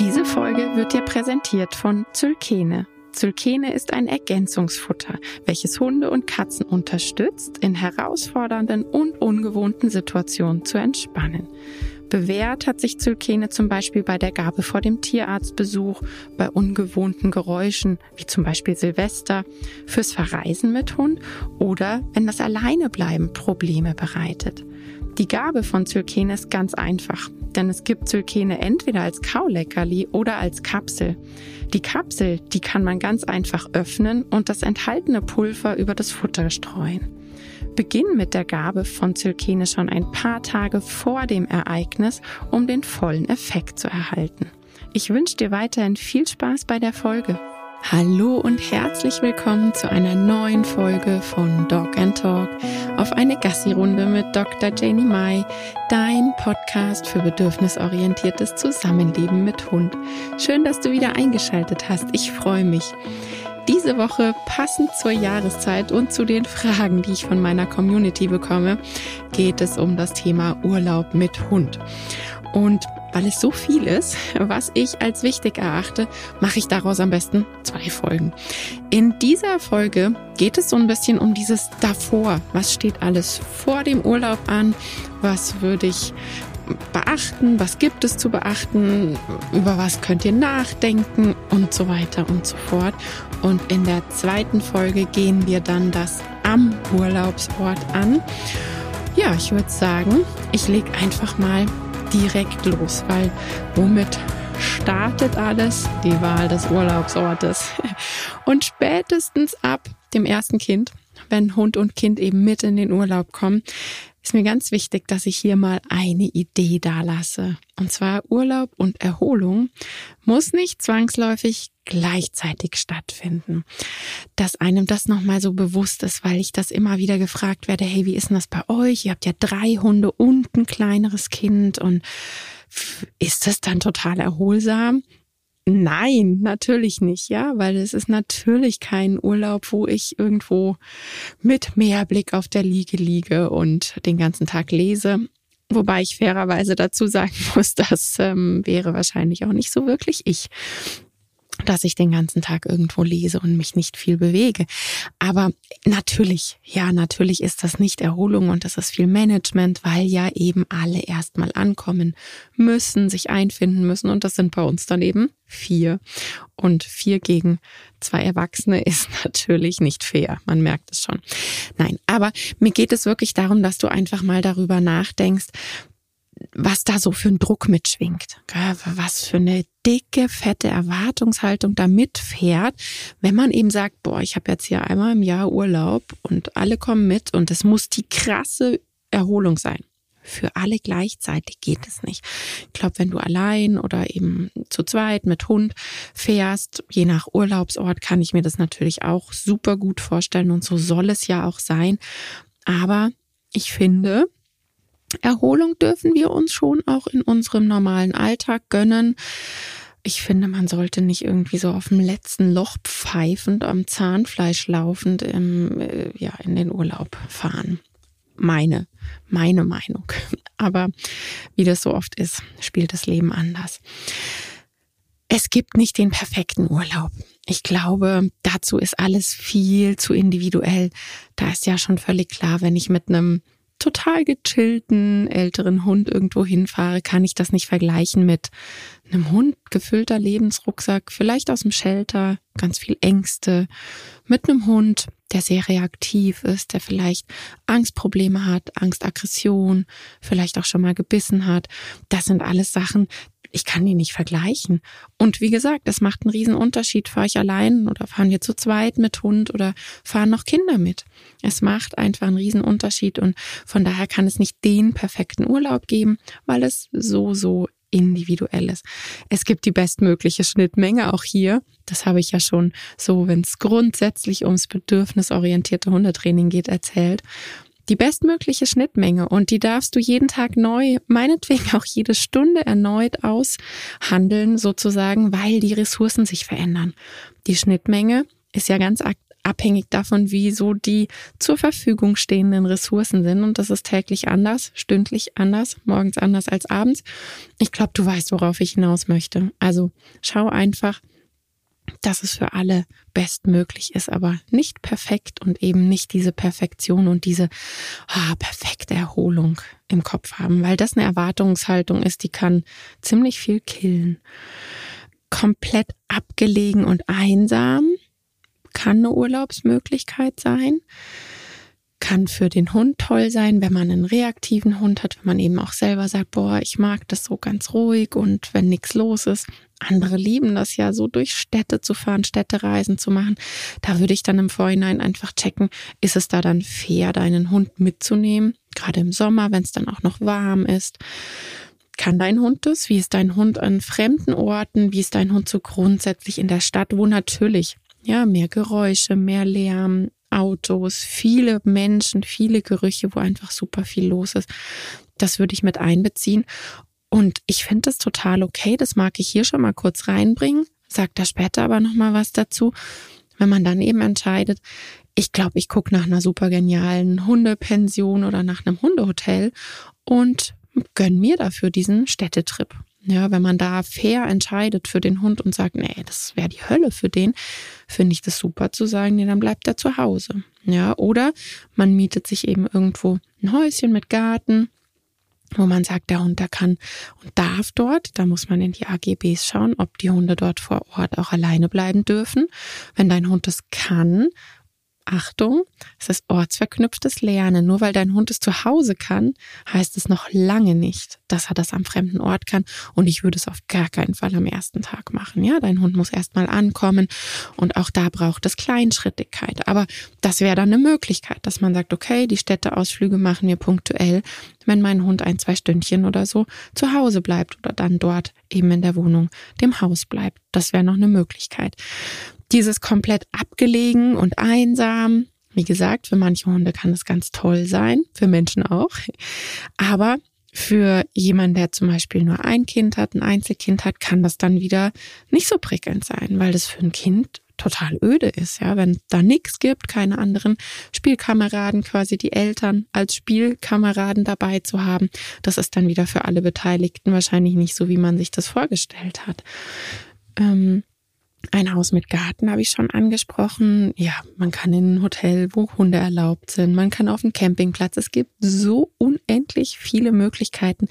Diese Folge wird dir präsentiert von Zylkene. Zylkene ist ein Ergänzungsfutter, welches Hunde und Katzen unterstützt, in herausfordernden und ungewohnten Situationen zu entspannen. Bewährt hat sich Zylkene zum Beispiel bei der Gabe vor dem Tierarztbesuch, bei ungewohnten Geräuschen, wie zum Beispiel Silvester, fürs Verreisen mit Hund oder wenn das Alleinebleiben Probleme bereitet. Die Gabe von Zylkene ist ganz einfach, denn es gibt Zylkene entweder als Kauleckerli oder als Kapsel. Die Kapsel, die kann man ganz einfach öffnen und das enthaltene Pulver über das Futter streuen. Beginn mit der Gabe von Zylkene schon ein paar Tage vor dem Ereignis, um den vollen Effekt zu erhalten. Ich wünsche dir weiterhin viel Spaß bei der Folge. Hallo und herzlich willkommen zu einer neuen Folge von Dog and Talk auf eine Gassi-Runde mit Dr. Janie Mai, dein Podcast für bedürfnisorientiertes Zusammenleben mit Hund. Schön, dass du wieder eingeschaltet hast. Ich freue mich. Diese Woche passend zur Jahreszeit und zu den Fragen, die ich von meiner Community bekomme, geht es um das Thema Urlaub mit Hund. Und weil es so viel ist, was ich als wichtig erachte, mache ich daraus am besten zwei Folgen. In dieser Folge geht es so ein bisschen um dieses davor. Was steht alles vor dem Urlaub an? Was würde ich beachten? Was gibt es zu beachten? Über was könnt ihr nachdenken? Und so weiter und so fort. Und in der zweiten Folge gehen wir dann das am Urlaubsort an. Ja, ich würde sagen, ich lege einfach mal direkt los, weil womit startet alles? Die Wahl des Urlaubsortes. Und spätestens ab dem ersten Kind, wenn Hund und Kind eben mit in den Urlaub kommen, ist mir ganz wichtig, dass ich hier mal eine Idee da lasse. Und zwar Urlaub und Erholung muss nicht zwangsläufig gleichzeitig stattfinden. Dass einem das nochmal so bewusst ist, weil ich das immer wieder gefragt werde, hey, wie ist denn das bei euch? Ihr habt ja drei Hunde und ein kleineres Kind und ist das dann total erholsam? Nein, natürlich nicht, ja, weil es ist natürlich kein Urlaub, wo ich irgendwo mit Meerblick auf der Liege liege und den ganzen Tag lese. Wobei ich fairerweise dazu sagen muss, das ähm, wäre wahrscheinlich auch nicht so wirklich ich dass ich den ganzen Tag irgendwo lese und mich nicht viel bewege. Aber natürlich, ja, natürlich ist das nicht Erholung und das ist viel Management, weil ja eben alle erstmal ankommen müssen, sich einfinden müssen und das sind bei uns dann eben vier. Und vier gegen zwei Erwachsene ist natürlich nicht fair. Man merkt es schon. Nein, aber mir geht es wirklich darum, dass du einfach mal darüber nachdenkst, was da so für ein Druck mitschwingt, was für eine dicke, fette Erwartungshaltung da mitfährt, wenn man eben sagt, boah, ich habe jetzt hier einmal im Jahr Urlaub und alle kommen mit und es muss die krasse Erholung sein. Für alle gleichzeitig geht es nicht. Ich glaube, wenn du allein oder eben zu zweit mit Hund fährst, je nach Urlaubsort, kann ich mir das natürlich auch super gut vorstellen und so soll es ja auch sein. Aber ich finde, Erholung dürfen wir uns schon auch in unserem normalen Alltag gönnen. Ich finde, man sollte nicht irgendwie so auf dem letzten Loch pfeifend am Zahnfleisch laufend im, äh, ja, in den Urlaub fahren. Meine, meine Meinung. Aber wie das so oft ist, spielt das Leben anders. Es gibt nicht den perfekten Urlaub. Ich glaube, dazu ist alles viel zu individuell. Da ist ja schon völlig klar, wenn ich mit einem total gechillten älteren Hund irgendwo hinfahre, kann ich das nicht vergleichen mit einem Hund gefüllter Lebensrucksack, vielleicht aus dem Shelter, ganz viel Ängste, mit einem Hund, der sehr reaktiv ist, der vielleicht Angstprobleme hat, Angstaggression, vielleicht auch schon mal gebissen hat. Das sind alles Sachen, ich kann die nicht vergleichen. Und wie gesagt, das macht einen riesen Unterschied. Fahre ich allein oder fahren wir zu zweit mit Hund oder fahren noch Kinder mit? Es macht einfach einen riesen Unterschied und von daher kann es nicht den perfekten Urlaub geben, weil es so, so individuell ist. Es gibt die bestmögliche Schnittmenge auch hier. Das habe ich ja schon so, wenn es grundsätzlich ums bedürfnisorientierte Hundetraining geht, erzählt die bestmögliche Schnittmenge und die darfst du jeden Tag neu, meinetwegen auch jede Stunde erneut aushandeln sozusagen, weil die Ressourcen sich verändern. Die Schnittmenge ist ja ganz abhängig davon, wie so die zur Verfügung stehenden Ressourcen sind. Und das ist täglich anders, stündlich anders, morgens anders als abends. Ich glaube, du weißt, worauf ich hinaus möchte. Also schau einfach, dass es für alle bestmöglich ist, aber nicht perfekt und eben nicht diese Perfektion und diese oh, perfekte Erholung im Kopf haben, weil das eine Erwartungshaltung ist, die kann ziemlich viel killen. Komplett abgelegen und einsam kann eine Urlaubsmöglichkeit sein kann für den Hund toll sein, wenn man einen reaktiven Hund hat, wenn man eben auch selber sagt, boah, ich mag das so ganz ruhig und wenn nichts los ist. Andere lieben das ja so durch Städte zu fahren, Städtereisen zu machen. Da würde ich dann im Vorhinein einfach checken, ist es da dann fair, deinen Hund mitzunehmen? Gerade im Sommer, wenn es dann auch noch warm ist. Kann dein Hund das? Wie ist dein Hund an fremden Orten? Wie ist dein Hund so grundsätzlich in der Stadt, wo natürlich ja, mehr Geräusche, mehr Lärm, Autos, viele Menschen, viele Gerüche, wo einfach super viel los ist. Das würde ich mit einbeziehen. Und ich finde das total okay. Das mag ich hier schon mal kurz reinbringen. Sag da später aber nochmal was dazu. Wenn man dann eben entscheidet, ich glaube, ich gucke nach einer super genialen Hundepension oder nach einem Hundehotel und gönn mir dafür diesen Städtetrip. Ja, wenn man da fair entscheidet für den Hund und sagt, nee, das wäre die Hölle für den, finde ich das super zu sagen, nee, dann bleibt er zu Hause. Ja, oder man mietet sich eben irgendwo ein Häuschen mit Garten, wo man sagt, der Hund, der kann und darf dort, da muss man in die AGBs schauen, ob die Hunde dort vor Ort auch alleine bleiben dürfen. Wenn dein Hund es kann Achtung, es ist ortsverknüpftes Lernen. Nur weil dein Hund es zu Hause kann, heißt es noch lange nicht, dass er das am fremden Ort kann. Und ich würde es auf gar keinen Fall am ersten Tag machen. Ja, dein Hund muss erstmal ankommen und auch da braucht es Kleinschrittigkeit. Aber das wäre dann eine Möglichkeit, dass man sagt, okay, die Städteausflüge machen wir punktuell, wenn mein Hund ein, zwei Stündchen oder so zu Hause bleibt oder dann dort eben in der Wohnung, dem Haus bleibt. Das wäre noch eine Möglichkeit dieses komplett abgelegen und einsam. Wie gesagt, für manche Hunde kann das ganz toll sein, für Menschen auch. Aber für jemanden, der zum Beispiel nur ein Kind hat, ein Einzelkind hat, kann das dann wieder nicht so prickelnd sein, weil das für ein Kind total öde ist, ja, wenn da nichts gibt, keine anderen Spielkameraden, quasi die Eltern als Spielkameraden dabei zu haben, das ist dann wieder für alle Beteiligten wahrscheinlich nicht so, wie man sich das vorgestellt hat. Ähm, ein Haus mit Garten habe ich schon angesprochen. Ja, man kann in ein Hotel, wo Hunde erlaubt sind. Man kann auf einen Campingplatz. Es gibt so unendlich viele Möglichkeiten.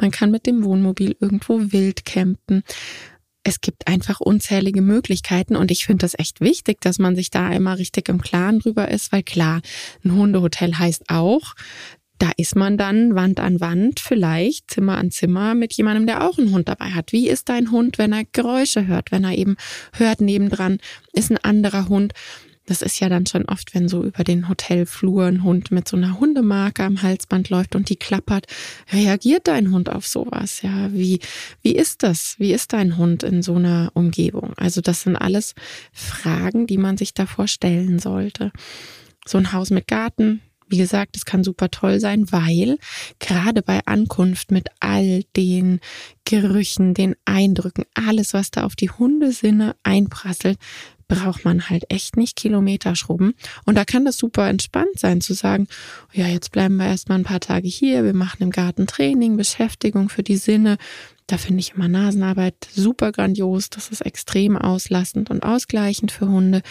Man kann mit dem Wohnmobil irgendwo wild campen. Es gibt einfach unzählige Möglichkeiten und ich finde das echt wichtig, dass man sich da einmal richtig im Klaren drüber ist, weil klar, ein Hundehotel heißt auch, da ist man dann Wand an Wand, vielleicht Zimmer an Zimmer mit jemandem, der auch einen Hund dabei hat. Wie ist dein Hund, wenn er Geräusche hört, wenn er eben hört, nebendran ist ein anderer Hund? Das ist ja dann schon oft, wenn so über den Hotelflur ein Hund mit so einer Hundemarke am Halsband läuft und die klappert. Reagiert dein Hund auf sowas? Ja, wie, wie ist das? Wie ist dein Hund in so einer Umgebung? Also das sind alles Fragen, die man sich davor stellen sollte. So ein Haus mit Garten, wie gesagt, es kann super toll sein, weil gerade bei Ankunft mit all den Gerüchen, den Eindrücken, alles, was da auf die Hundesinne einprasselt, braucht man halt echt nicht Kilometer schrubben. Und da kann das super entspannt sein, zu sagen, ja, jetzt bleiben wir erstmal ein paar Tage hier, wir machen im Garten Training, Beschäftigung für die Sinne. Da finde ich immer Nasenarbeit super grandios. Das ist extrem auslassend und ausgleichend für Hunde.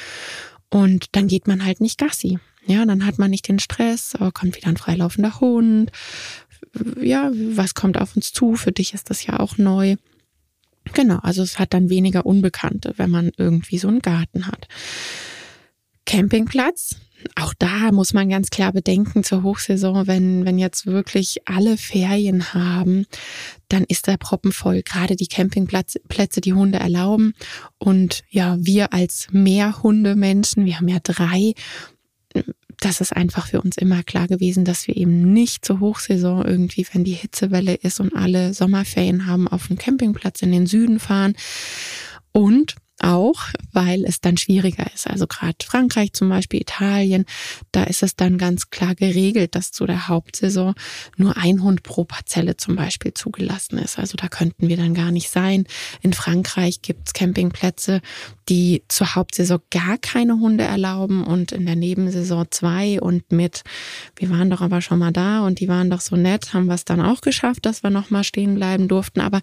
Und dann geht man halt nicht Gassi. Ja, dann hat man nicht den Stress, oh, kommt wieder ein freilaufender Hund. Ja, was kommt auf uns zu? Für dich ist das ja auch neu. Genau, also es hat dann weniger Unbekannte, wenn man irgendwie so einen Garten hat. Campingplatz, auch da muss man ganz klar bedenken zur Hochsaison, wenn, wenn jetzt wirklich alle Ferien haben, dann ist der Proppen voll. Gerade die Campingplätze, die Hunde erlauben. Und ja, wir als Mehrhundemenschen, wir haben ja drei, das ist einfach für uns immer klar gewesen, dass wir eben nicht zur Hochsaison irgendwie, wenn die Hitzewelle ist und alle Sommerferien haben, auf den Campingplatz in den Süden fahren. Und auch, weil es dann schwieriger ist. Also gerade Frankreich zum Beispiel, Italien, da ist es dann ganz klar geregelt, dass zu der Hauptsaison nur ein Hund pro Parzelle zum Beispiel zugelassen ist. Also da könnten wir dann gar nicht sein. In Frankreich gibt's Campingplätze, die zur Hauptsaison gar keine Hunde erlauben und in der Nebensaison zwei und mit, wir waren doch aber schon mal da und die waren doch so nett, haben wir es dann auch geschafft, dass wir nochmal stehen bleiben durften. Aber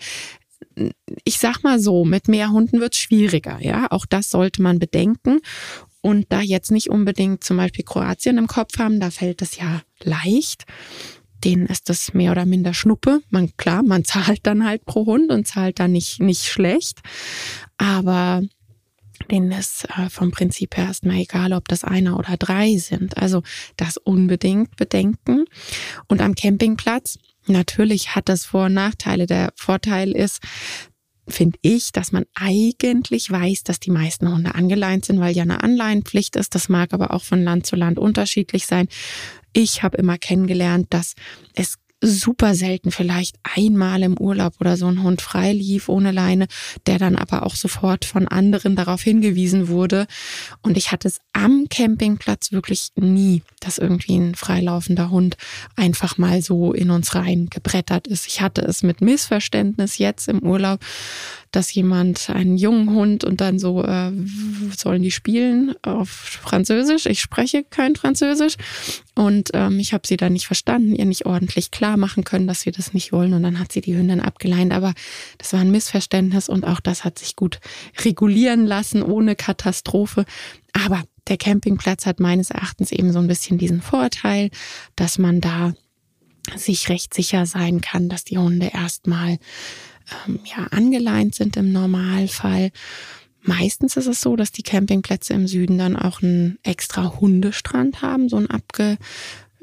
ich sag mal so, mit mehr Hunden wird es schwieriger, ja. Auch das sollte man bedenken. Und da jetzt nicht unbedingt zum Beispiel Kroatien im Kopf haben, da fällt es ja leicht. Denen ist das mehr oder minder Schnuppe. Man, klar, man zahlt dann halt pro Hund und zahlt dann nicht, nicht schlecht. Aber denen ist äh, vom Prinzip her erstmal egal, ob das einer oder drei sind. Also das unbedingt bedenken. Und am Campingplatz, Natürlich hat das Vor- und Nachteile. Der Vorteil ist, finde ich, dass man eigentlich weiß, dass die meisten Hunde angeleint sind, weil ja eine Anleihenpflicht ist. Das mag aber auch von Land zu Land unterschiedlich sein. Ich habe immer kennengelernt, dass es super selten vielleicht einmal im Urlaub oder so ein Hund frei lief ohne Leine, der dann aber auch sofort von anderen darauf hingewiesen wurde. Und ich hatte es am Campingplatz wirklich nie, dass irgendwie ein freilaufender Hund einfach mal so in uns rein gebrettert ist. Ich hatte es mit Missverständnis jetzt im Urlaub, dass jemand einen jungen Hund und dann so, äh, sollen die spielen auf Französisch? Ich spreche kein Französisch. Und ähm, ich habe sie dann nicht verstanden, ihr nicht ordentlich klar machen können, dass wir das nicht wollen. Und dann hat sie die Hündin abgeleint. Aber das war ein Missverständnis und auch das hat sich gut regulieren lassen, ohne Katastrophe. Aber der Campingplatz hat meines Erachtens eben so ein bisschen diesen Vorteil, dass man da sich recht sicher sein kann, dass die Hunde erstmal ähm, ja, angeleint sind im Normalfall. Meistens ist es so, dass die Campingplätze im Süden dann auch einen extra Hundestrand haben, so ein abge,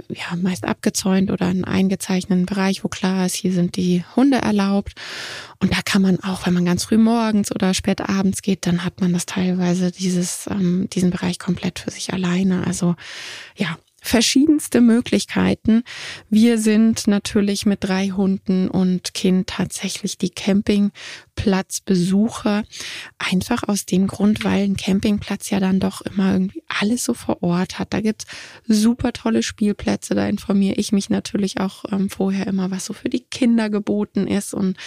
ja, meist abgezäunt oder einen eingezeichneten Bereich, wo klar ist, hier sind die Hunde erlaubt. Und da kann man auch, wenn man ganz früh morgens oder spät abends geht, dann hat man das teilweise dieses, ähm, diesen Bereich komplett für sich alleine. Also ja, verschiedenste Möglichkeiten. Wir sind natürlich mit drei Hunden und Kind tatsächlich die Campingplatzbesucher. Einfach aus dem Grund, weil ein Campingplatz ja dann doch immer irgendwie alles so vor Ort hat. Da gibt's super tolle Spielplätze. Da informiere ich mich natürlich auch ähm, vorher immer, was so für die Kinder geboten ist und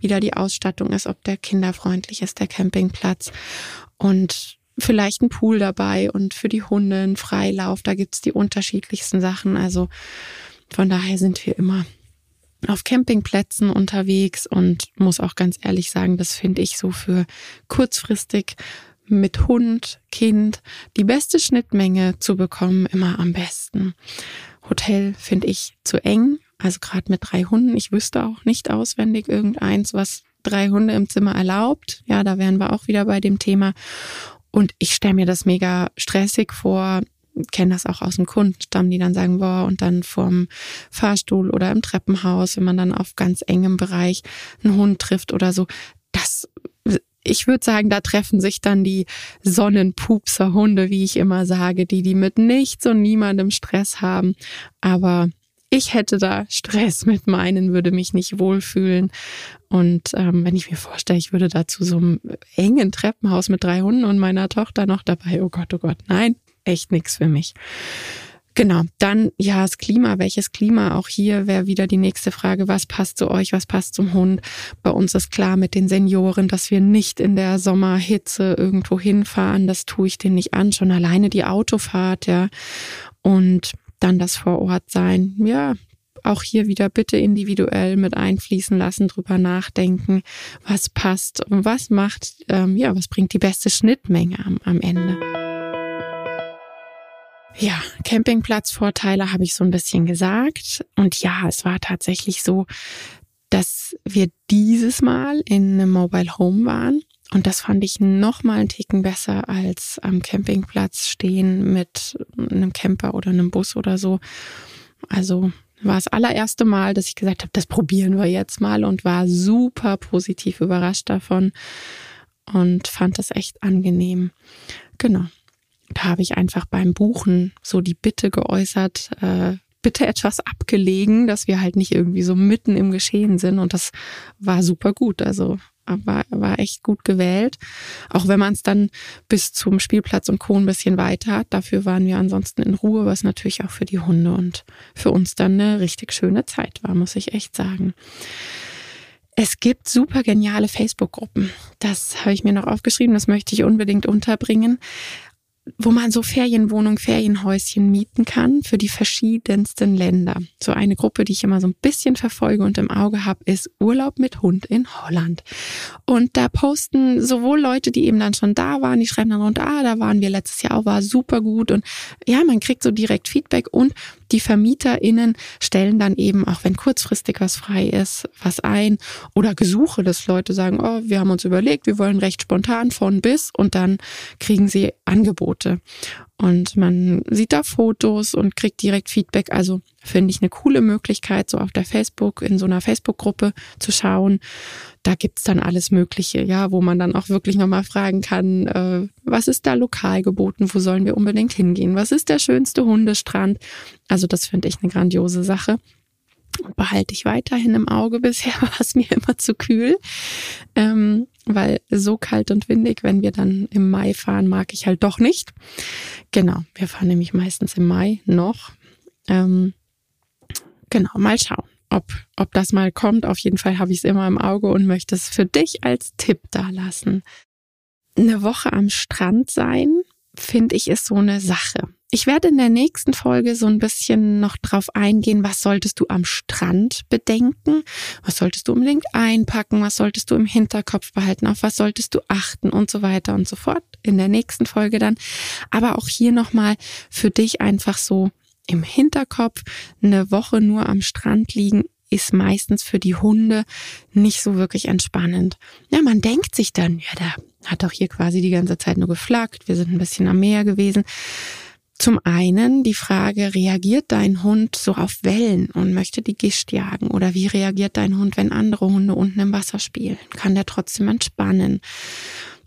wie da die Ausstattung ist, ob der kinderfreundlich ist, der Campingplatz. Und vielleicht ein Pool dabei und für die Hunde ein Freilauf. Da gibt's die unterschiedlichsten Sachen. Also von daher sind wir immer auf Campingplätzen unterwegs und muss auch ganz ehrlich sagen, das finde ich so für kurzfristig mit Hund, Kind die beste Schnittmenge zu bekommen immer am besten. Hotel finde ich zu eng, also gerade mit drei Hunden. Ich wüsste auch nicht auswendig irgendeins, was drei Hunde im Zimmer erlaubt. Ja, da wären wir auch wieder bei dem Thema. Und ich stelle mir das mega stressig vor, kenne das auch aus dem Kundenstamm, die dann sagen, boah, und dann vorm Fahrstuhl oder im Treppenhaus, wenn man dann auf ganz engem Bereich einen Hund trifft oder so. Das, ich würde sagen, da treffen sich dann die Sonnenpupser-Hunde, wie ich immer sage, die, die mit nichts und niemandem Stress haben. Aber ich hätte da Stress mit meinen, würde mich nicht wohlfühlen. Und ähm, wenn ich mir vorstelle, ich würde da zu so einem engen Treppenhaus mit drei Hunden und meiner Tochter noch dabei, oh Gott, oh Gott, nein, echt nichts für mich. Genau, dann ja, das Klima, welches Klima? Auch hier wäre wieder die nächste Frage, was passt zu euch, was passt zum Hund? Bei uns ist klar mit den Senioren, dass wir nicht in der Sommerhitze irgendwo hinfahren, das tue ich denen nicht an, schon alleine die Autofahrt, ja. Und dann das Vorortsein. Ja, auch hier wieder bitte individuell mit einfließen lassen, drüber nachdenken, was passt und was macht, ähm, ja, was bringt die beste Schnittmenge am, am Ende. Ja, Campingplatzvorteile habe ich so ein bisschen gesagt. Und ja, es war tatsächlich so, dass wir dieses Mal in einem Mobile Home waren. Und das fand ich noch mal einen Ticken besser als am Campingplatz stehen mit einem Camper oder einem Bus oder so. Also war das allererste Mal, dass ich gesagt habe, das probieren wir jetzt mal und war super positiv überrascht davon und fand das echt angenehm. Genau. Da habe ich einfach beim Buchen so die Bitte geäußert, äh, bitte etwas abgelegen, dass wir halt nicht irgendwie so mitten im Geschehen sind und das war super gut. Also war, war echt gut gewählt. Auch wenn man es dann bis zum Spielplatz und Co. ein bisschen weiter hat. Dafür waren wir ansonsten in Ruhe, was natürlich auch für die Hunde und für uns dann eine richtig schöne Zeit war, muss ich echt sagen. Es gibt super geniale Facebook-Gruppen. Das habe ich mir noch aufgeschrieben, das möchte ich unbedingt unterbringen wo man so Ferienwohnungen, Ferienhäuschen mieten kann für die verschiedensten Länder. So eine Gruppe, die ich immer so ein bisschen verfolge und im Auge habe, ist Urlaub mit Hund in Holland. Und da posten sowohl Leute, die eben dann schon da waren, die schreiben dann runter, ah, da waren wir letztes Jahr auch, war super gut. Und ja, man kriegt so direkt Feedback und die VermieterInnen stellen dann eben, auch wenn kurzfristig was frei ist, was ein oder Gesuche, dass Leute sagen, oh, wir haben uns überlegt, wir wollen recht spontan von bis und dann kriegen sie Angebote. Und man sieht da Fotos und kriegt direkt Feedback. Also finde ich eine coole Möglichkeit, so auf der Facebook, in so einer Facebook-Gruppe zu schauen. Da gibt's dann alles Mögliche, ja, wo man dann auch wirklich nochmal fragen kann, äh, was ist da lokal geboten, wo sollen wir unbedingt hingehen, was ist der schönste Hundestrand. Also das finde ich eine grandiose Sache behalte ich weiterhin im Auge. Bisher war es mir immer zu kühl, ähm, weil so kalt und windig, wenn wir dann im Mai fahren, mag ich halt doch nicht. Genau, wir fahren nämlich meistens im Mai noch. Ähm, genau, mal schauen, ob, ob das mal kommt. Auf jeden Fall habe ich es immer im Auge und möchte es für dich als Tipp da lassen. Eine Woche am Strand sein, finde ich, ist so eine Sache. Ich werde in der nächsten Folge so ein bisschen noch drauf eingehen, was solltest du am Strand bedenken, was solltest du unbedingt einpacken, was solltest du im Hinterkopf behalten, auf was solltest du achten und so weiter und so fort. In der nächsten Folge dann. Aber auch hier nochmal für dich einfach so im Hinterkopf, eine Woche nur am Strand liegen ist meistens für die Hunde nicht so wirklich entspannend. Ja, man denkt sich dann, ja, da hat doch hier quasi die ganze Zeit nur geflaggt, wir sind ein bisschen am Meer gewesen. Zum einen die Frage, reagiert dein Hund so auf Wellen und möchte die Gischt jagen? Oder wie reagiert dein Hund, wenn andere Hunde unten im Wasser spielen? Kann der trotzdem entspannen?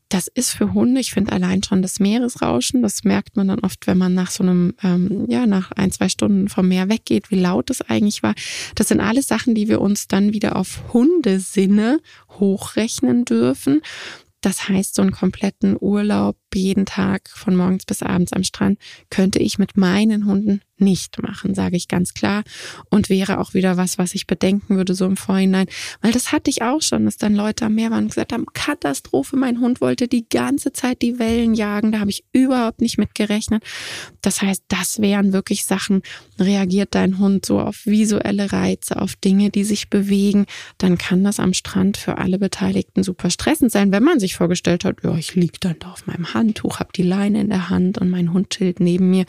Das ist für Hunde, ich finde allein schon das Meeresrauschen, das merkt man dann oft, wenn man nach so einem, ähm, ja, nach ein, zwei Stunden vom Meer weggeht, wie laut es eigentlich war. Das sind alles Sachen, die wir uns dann wieder auf Hundesinne hochrechnen dürfen. Das heißt, so einen kompletten Urlaub jeden Tag von morgens bis abends am Strand könnte ich mit meinen Hunden nicht machen, sage ich ganz klar. Und wäre auch wieder was, was ich bedenken würde, so im Vorhinein. Weil das hatte ich auch schon, dass dann Leute am Meer waren und gesagt haben, Katastrophe, mein Hund wollte die ganze Zeit die Wellen jagen. Da habe ich überhaupt nicht mit gerechnet. Das heißt, das wären wirklich Sachen, reagiert dein Hund so auf visuelle Reize, auf Dinge, die sich bewegen, dann kann das am Strand für alle Beteiligten super stressend sein, wenn man sich vorgestellt hat, ja, ich liege dann da auf meinem Handtuch, habe die Leine in der Hand und mein Hund chillt neben mir.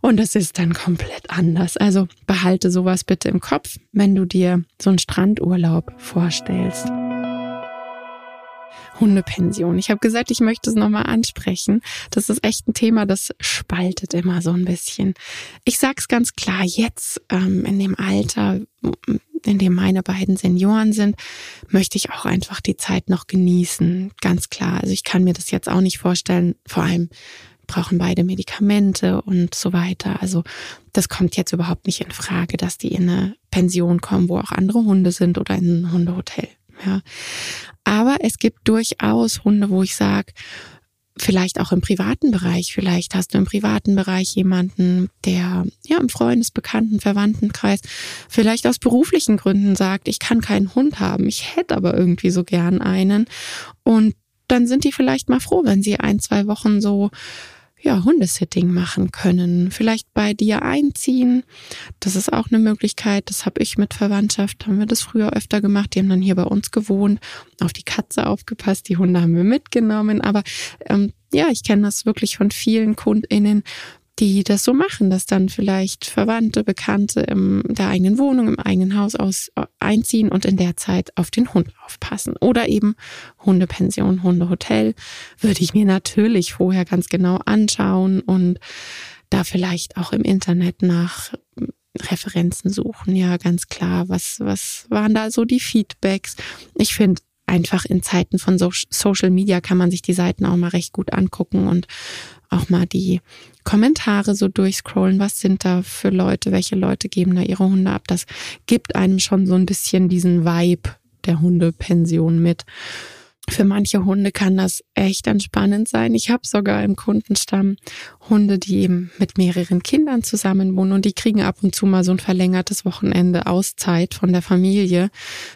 Und es ist dann komplett anders. Also behalte sowas bitte im Kopf, wenn du dir so einen Strandurlaub vorstellst. Hundepension. Ich habe gesagt, ich möchte es nochmal ansprechen. Das ist echt ein Thema, das spaltet immer so ein bisschen. Ich sag's ganz klar, jetzt ähm, in dem Alter, in dem meine beiden Senioren sind, möchte ich auch einfach die Zeit noch genießen. Ganz klar. Also ich kann mir das jetzt auch nicht vorstellen, vor allem brauchen beide Medikamente und so weiter. Also das kommt jetzt überhaupt nicht in Frage, dass die in eine Pension kommen, wo auch andere Hunde sind oder in ein Hundehotel. Ja. Aber es gibt durchaus Hunde, wo ich sage, vielleicht auch im privaten Bereich, vielleicht hast du im privaten Bereich jemanden, der ja im Freundesbekannten, Verwandtenkreis vielleicht aus beruflichen Gründen sagt, ich kann keinen Hund haben, ich hätte aber irgendwie so gern einen. Und dann sind die vielleicht mal froh, wenn sie ein, zwei Wochen so ja, Hundesitting machen können. Vielleicht bei dir einziehen. Das ist auch eine Möglichkeit. Das habe ich mit Verwandtschaft, haben wir das früher öfter gemacht. Die haben dann hier bei uns gewohnt, auf die Katze aufgepasst. Die Hunde haben wir mitgenommen. Aber ähm, ja, ich kenne das wirklich von vielen KundInnen, die das so machen, dass dann vielleicht Verwandte, Bekannte in der eigenen Wohnung, im eigenen Haus aus äh, einziehen und in der Zeit auf den Hund aufpassen. Oder eben Hundepension, Hundehotel würde ich mir natürlich vorher ganz genau anschauen und da vielleicht auch im Internet nach Referenzen suchen. Ja, ganz klar. Was, was waren da so die Feedbacks? Ich finde, einfach in Zeiten von Social Media kann man sich die Seiten auch mal recht gut angucken und auch mal die Kommentare so durchscrollen. Was sind da für Leute? Welche Leute geben da ihre Hunde ab? Das gibt einem schon so ein bisschen diesen Vibe der Hundepension mit. Für manche Hunde kann das echt entspannend sein. Ich habe sogar im Kundenstamm Hunde, die eben mit mehreren Kindern zusammen wohnen und die kriegen ab und zu mal so ein verlängertes Wochenende Auszeit von der Familie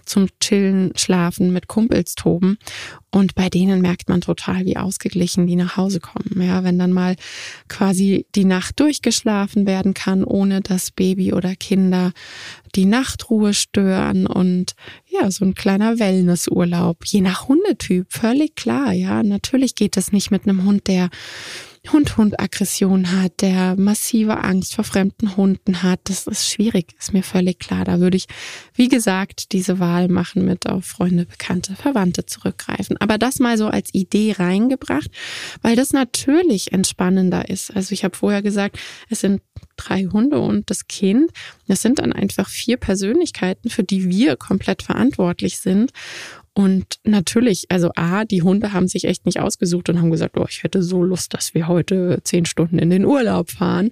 zum Chillen, Schlafen, mit Kumpels toben. Und bei denen merkt man total, wie ausgeglichen die nach Hause kommen. Ja, wenn dann mal quasi die Nacht durchgeschlafen werden kann, ohne dass Baby oder Kinder die Nachtruhe stören und ja, so ein kleiner Wellnessurlaub, je nach Hundetyp, völlig klar. Ja, natürlich geht es nicht mit einem Hund, der Hund-Hund-Aggression hat, der massive Angst vor fremden Hunden hat, das ist schwierig, ist mir völlig klar. Da würde ich, wie gesagt, diese Wahl machen mit auf Freunde, Bekannte, Verwandte zurückgreifen. Aber das mal so als Idee reingebracht, weil das natürlich entspannender ist. Also ich habe vorher gesagt, es sind drei Hunde und das Kind. Das sind dann einfach vier Persönlichkeiten, für die wir komplett verantwortlich sind. Und natürlich, also A, die Hunde haben sich echt nicht ausgesucht und haben gesagt, oh, ich hätte so Lust, dass wir heute zehn Stunden in den Urlaub fahren.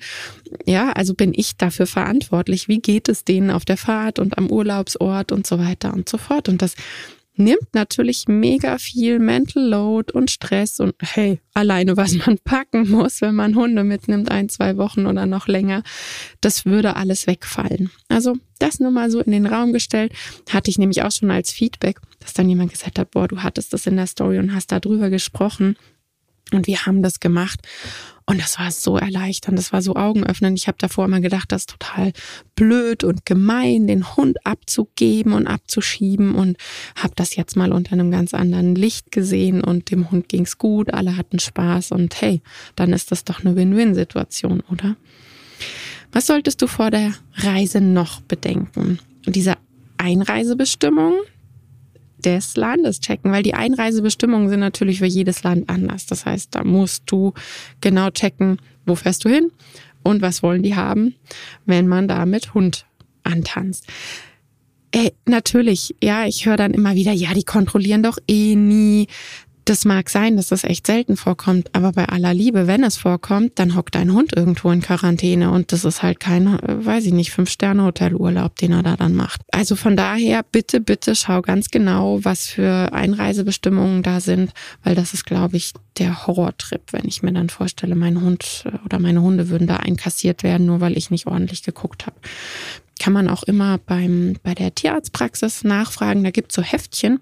Ja, also bin ich dafür verantwortlich. Wie geht es denen auf der Fahrt und am Urlaubsort und so weiter und so fort. Und das nimmt natürlich mega viel Mental Load und Stress und hey, alleine was man packen muss, wenn man Hunde mitnimmt, ein, zwei Wochen oder noch länger, das würde alles wegfallen. Also das nur mal so in den Raum gestellt, hatte ich nämlich auch schon als Feedback, dass dann jemand gesagt hat, boah, du hattest das in der Story und hast darüber gesprochen. Und wir haben das gemacht. Und das war so erleichternd, das war so augenöffnend. Ich habe davor immer gedacht, das ist total blöd und gemein, den Hund abzugeben und abzuschieben und habe das jetzt mal unter einem ganz anderen Licht gesehen und dem Hund ging's gut, alle hatten Spaß und hey, dann ist das doch eine Win-Win-Situation, oder? Was solltest du vor der Reise noch bedenken? diese Einreisebestimmung, des Landes checken, weil die Einreisebestimmungen sind natürlich für jedes Land anders. Das heißt, da musst du genau checken, wo fährst du hin und was wollen die haben, wenn man da mit Hund antanzt. Ey, natürlich, ja, ich höre dann immer wieder, ja, die kontrollieren doch eh nie das mag sein, dass das echt selten vorkommt, aber bei aller Liebe, wenn es vorkommt, dann hockt dein Hund irgendwo in Quarantäne und das ist halt kein, weiß ich nicht, Fünf-Sterne-Hotelurlaub, den er da dann macht. Also von daher, bitte, bitte schau ganz genau, was für Einreisebestimmungen da sind, weil das ist, glaube ich, der Horrortrip, wenn ich mir dann vorstelle, mein Hund äh, oder meine Hunde würden da einkassiert werden, nur weil ich nicht ordentlich geguckt habe kann man auch immer beim, bei der Tierarztpraxis nachfragen. Da gibt's so Heftchen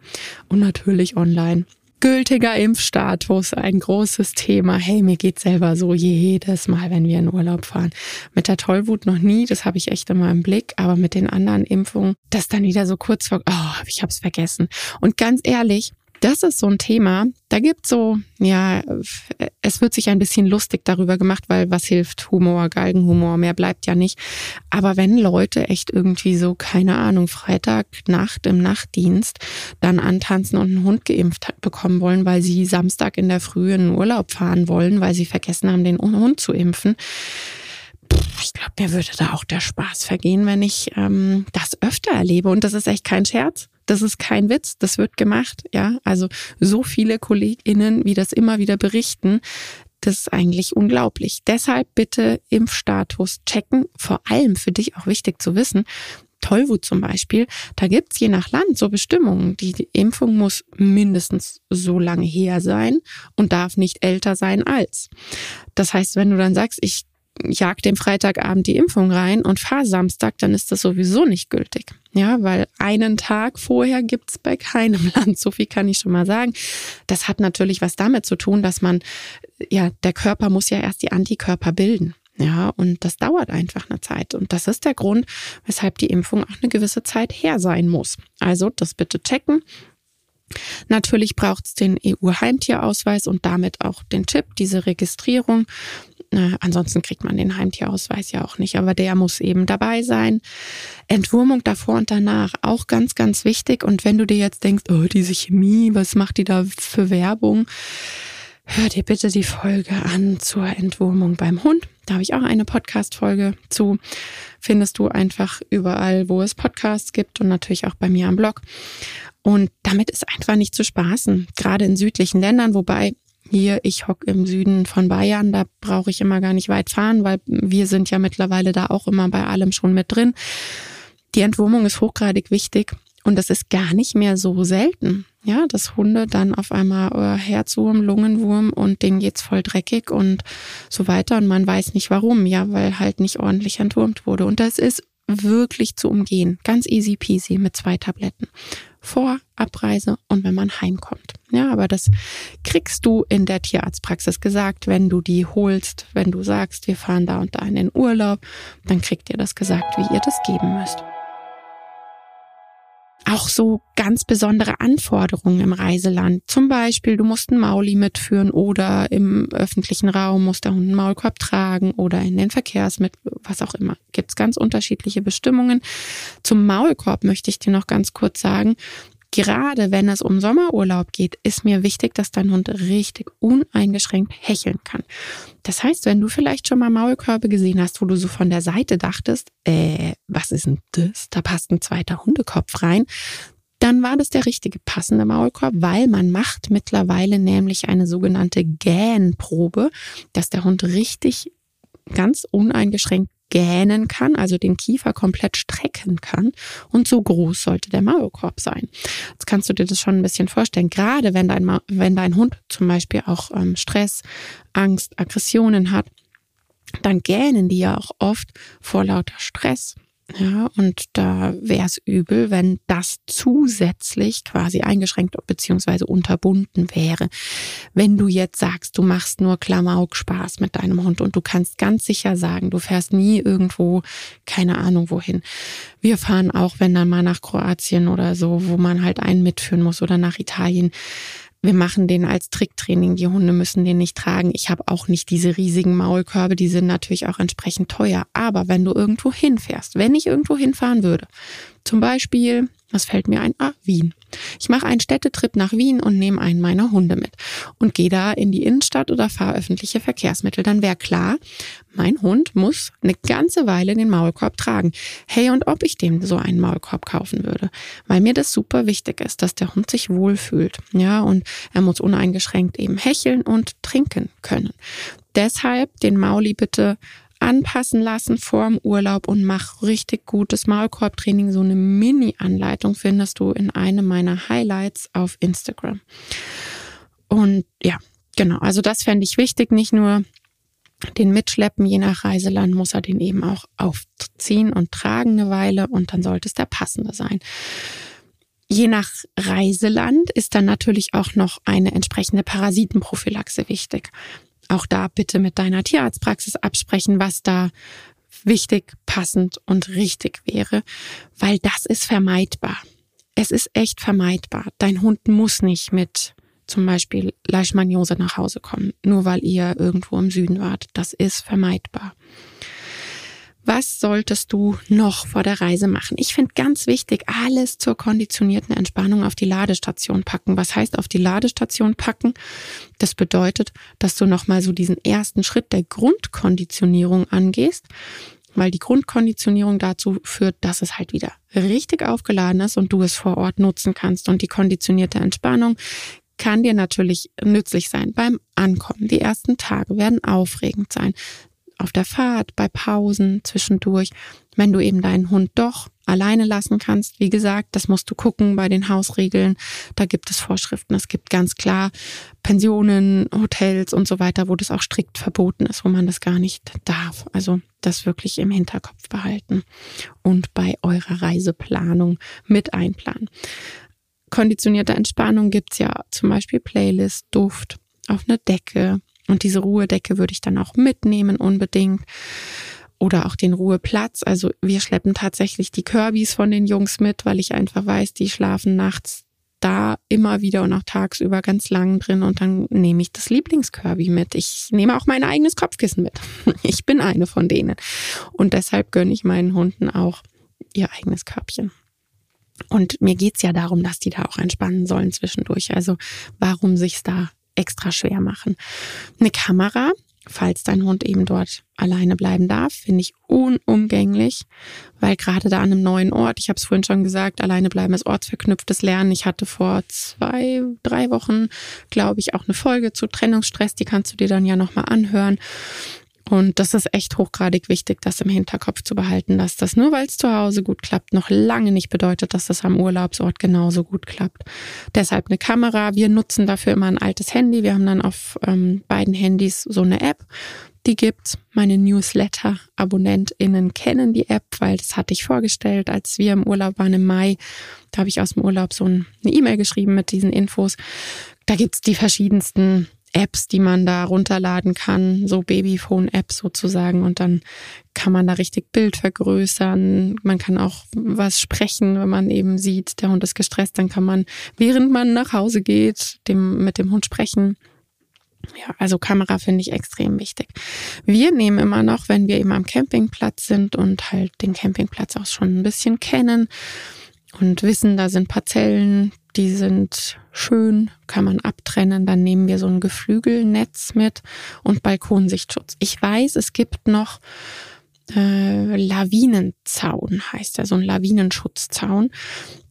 und natürlich online gültiger Impfstatus, ein großes Thema. Hey, mir geht selber so jedes Mal, wenn wir in Urlaub fahren. Mit der Tollwut noch nie, das habe ich echt immer im Blick, aber mit den anderen Impfungen, das dann wieder so kurz vor, oh, ich habe es vergessen. Und ganz ehrlich, das ist so ein Thema, da gibt so, ja, es wird sich ein bisschen lustig darüber gemacht, weil was hilft Humor, Galgenhumor, mehr bleibt ja nicht. Aber wenn Leute echt irgendwie so, keine Ahnung, Freitagnacht im Nachtdienst dann antanzen und einen Hund geimpft bekommen wollen, weil sie Samstag in der Früh in den Urlaub fahren wollen, weil sie vergessen haben, den Hund zu impfen, ich glaube, mir würde da auch der Spaß vergehen, wenn ich ähm, das öfter erlebe. Und das ist echt kein Scherz. Das ist kein Witz, das wird gemacht, ja. Also so viele KollegInnen, wie das immer wieder berichten, das ist eigentlich unglaublich. Deshalb bitte Impfstatus checken. Vor allem für dich auch wichtig zu wissen. Tollwut zum Beispiel, da gibt's je nach Land so Bestimmungen. Die Impfung muss mindestens so lange her sein und darf nicht älter sein als. Das heißt, wenn du dann sagst, ich jag dem Freitagabend die Impfung rein und fahr Samstag, dann ist das sowieso nicht gültig. Ja, weil einen Tag vorher gibt's bei keinem Land. So viel kann ich schon mal sagen. Das hat natürlich was damit zu tun, dass man, ja, der Körper muss ja erst die Antikörper bilden. Ja, und das dauert einfach eine Zeit. Und das ist der Grund, weshalb die Impfung auch eine gewisse Zeit her sein muss. Also das bitte checken. Natürlich braucht es den EU-Heimtierausweis und damit auch den Chip, diese Registrierung. Äh, ansonsten kriegt man den Heimtierausweis ja auch nicht, aber der muss eben dabei sein. Entwurmung davor und danach, auch ganz, ganz wichtig. Und wenn du dir jetzt denkst, oh, diese Chemie, was macht die da für Werbung? Hör dir bitte die Folge an zur Entwurmung beim Hund. Da habe ich auch eine Podcast-Folge zu. Findest du einfach überall, wo es Podcasts gibt und natürlich auch bei mir am Blog. Und damit ist einfach nicht zu spaßen, gerade in südlichen Ländern, wobei hier, ich hock im Süden von Bayern, da brauche ich immer gar nicht weit fahren, weil wir sind ja mittlerweile da auch immer bei allem schon mit drin. Die Entwurmung ist hochgradig wichtig Und das ist gar nicht mehr so selten, ja, dass Hunde dann auf einmal äh, Herzwurm, Lungenwurm und denen geht's voll dreckig und so weiter und man weiß nicht warum, ja, weil halt nicht ordentlich entwurmt wurde. Und das ist wirklich zu umgehen. Ganz easy peasy mit zwei Tabletten. Vor Abreise und wenn man heimkommt. Ja, aber das kriegst du in der Tierarztpraxis gesagt, wenn du die holst, wenn du sagst, wir fahren da und da in den Urlaub, dann kriegt ihr das gesagt, wie ihr das geben müsst auch so ganz besondere Anforderungen im Reiseland. Zum Beispiel, du musst einen Mauli mitführen oder im öffentlichen Raum muss der Hund einen Maulkorb tragen oder in den Verkehrsmitteln, was auch immer. Gibt es ganz unterschiedliche Bestimmungen. Zum Maulkorb möchte ich dir noch ganz kurz sagen, Gerade wenn es um Sommerurlaub geht, ist mir wichtig, dass dein Hund richtig uneingeschränkt hecheln kann. Das heißt, wenn du vielleicht schon mal Maulkörbe gesehen hast, wo du so von der Seite dachtest, äh, was ist denn das? Da passt ein zweiter Hundekopf rein. Dann war das der richtige passende Maulkorb, weil man macht mittlerweile nämlich eine sogenannte Gähnprobe, dass der Hund richtig ganz uneingeschränkt gähnen kann, also den Kiefer komplett strecken kann. Und so groß sollte der Maulkorb sein. Jetzt kannst du dir das schon ein bisschen vorstellen. Gerade wenn dein, Ma wenn dein Hund zum Beispiel auch ähm, Stress, Angst, Aggressionen hat, dann gähnen die ja auch oft vor lauter Stress. Ja, und da wäre es übel, wenn das zusätzlich quasi eingeschränkt bzw. unterbunden wäre. Wenn du jetzt sagst, du machst nur Klamauk-Spaß mit deinem Hund und du kannst ganz sicher sagen, du fährst nie irgendwo, keine Ahnung wohin. Wir fahren auch, wenn dann mal nach Kroatien oder so, wo man halt einen mitführen muss oder nach Italien wir machen den als Tricktraining. Die Hunde müssen den nicht tragen. Ich habe auch nicht diese riesigen Maulkörbe, die sind natürlich auch entsprechend teuer. Aber wenn du irgendwo hinfährst, wenn ich irgendwo hinfahren würde, zum Beispiel, was fällt mir ein? Ah, Wien. Ich mache einen Städtetrip nach Wien und nehme einen meiner Hunde mit und gehe da in die Innenstadt oder fahre öffentliche Verkehrsmittel. Dann wäre klar, mein Hund muss eine ganze Weile den Maulkorb tragen. Hey, und ob ich dem so einen Maulkorb kaufen würde, weil mir das super wichtig ist, dass der Hund sich wohlfühlt. Ja, und er muss uneingeschränkt eben hecheln und trinken können. Deshalb den Mauli bitte anpassen lassen vor dem Urlaub und mach richtig gutes Maulkorbtraining. So eine Mini-Anleitung findest du in einem meiner Highlights auf Instagram. Und ja, genau. Also das fände ich wichtig. Nicht nur den mitschleppen, je nach Reiseland muss er den eben auch aufziehen und tragen eine Weile und dann sollte es der passende sein. Je nach Reiseland ist dann natürlich auch noch eine entsprechende Parasitenprophylaxe wichtig auch da bitte mit deiner Tierarztpraxis absprechen, was da wichtig, passend und richtig wäre, weil das ist vermeidbar. Es ist echt vermeidbar. Dein Hund muss nicht mit zum Beispiel Leishmaniose nach Hause kommen, nur weil ihr irgendwo im Süden wart. Das ist vermeidbar. Was solltest du noch vor der Reise machen? Ich finde ganz wichtig, alles zur konditionierten Entspannung auf die Ladestation packen. Was heißt auf die Ladestation packen? Das bedeutet, dass du nochmal so diesen ersten Schritt der Grundkonditionierung angehst, weil die Grundkonditionierung dazu führt, dass es halt wieder richtig aufgeladen ist und du es vor Ort nutzen kannst. Und die konditionierte Entspannung kann dir natürlich nützlich sein beim Ankommen. Die ersten Tage werden aufregend sein auf der Fahrt, bei Pausen, zwischendurch, wenn du eben deinen Hund doch alleine lassen kannst. Wie gesagt, das musst du gucken bei den Hausregeln. Da gibt es Vorschriften. Es gibt ganz klar Pensionen, Hotels und so weiter, wo das auch strikt verboten ist, wo man das gar nicht darf. Also das wirklich im Hinterkopf behalten und bei eurer Reiseplanung mit einplanen. Konditionierte Entspannung gibt's ja zum Beispiel Playlist, Duft auf eine Decke, und diese Ruhedecke würde ich dann auch mitnehmen unbedingt. Oder auch den Ruheplatz. Also wir schleppen tatsächlich die Kirbys von den Jungs mit, weil ich einfach weiß, die schlafen nachts da immer wieder und auch tagsüber ganz lang drin und dann nehme ich das Lieblingskirby mit. Ich nehme auch mein eigenes Kopfkissen mit. Ich bin eine von denen. Und deshalb gönne ich meinen Hunden auch ihr eigenes Körbchen. Und mir geht's ja darum, dass die da auch entspannen sollen zwischendurch. Also warum sich's da extra schwer machen. Eine Kamera, falls dein Hund eben dort alleine bleiben darf, finde ich unumgänglich, weil gerade da an einem neuen Ort, ich habe es vorhin schon gesagt, alleine bleiben ist ortsverknüpftes Lernen. Ich hatte vor zwei, drei Wochen, glaube ich, auch eine Folge zu Trennungsstress, die kannst du dir dann ja nochmal anhören. Und das ist echt hochgradig wichtig, das im Hinterkopf zu behalten, dass das nur weil es zu Hause gut klappt, noch lange nicht bedeutet, dass das am Urlaubsort genauso gut klappt. Deshalb eine Kamera. Wir nutzen dafür immer ein altes Handy. Wir haben dann auf ähm, beiden Handys so eine App. Die gibt's. Meine Newsletter-AbonnentInnen kennen die App, weil das hatte ich vorgestellt, als wir im Urlaub waren im Mai. Da habe ich aus dem Urlaub so eine E-Mail geschrieben mit diesen Infos. Da gibt's die verschiedensten Apps, die man da runterladen kann, so Babyphone-Apps sozusagen. Und dann kann man da richtig Bild vergrößern. Man kann auch was sprechen, wenn man eben sieht, der Hund ist gestresst. Dann kann man, während man nach Hause geht, dem, mit dem Hund sprechen. Ja, also Kamera finde ich extrem wichtig. Wir nehmen immer noch, wenn wir eben am Campingplatz sind und halt den Campingplatz auch schon ein bisschen kennen und wissen, da sind Parzellen, die sind schön, kann man abtrennen. Dann nehmen wir so ein Geflügelnetz mit und Balkonsichtschutz. Ich weiß, es gibt noch äh, Lawinenzaun, heißt er, so ein Lawinenschutzzaun.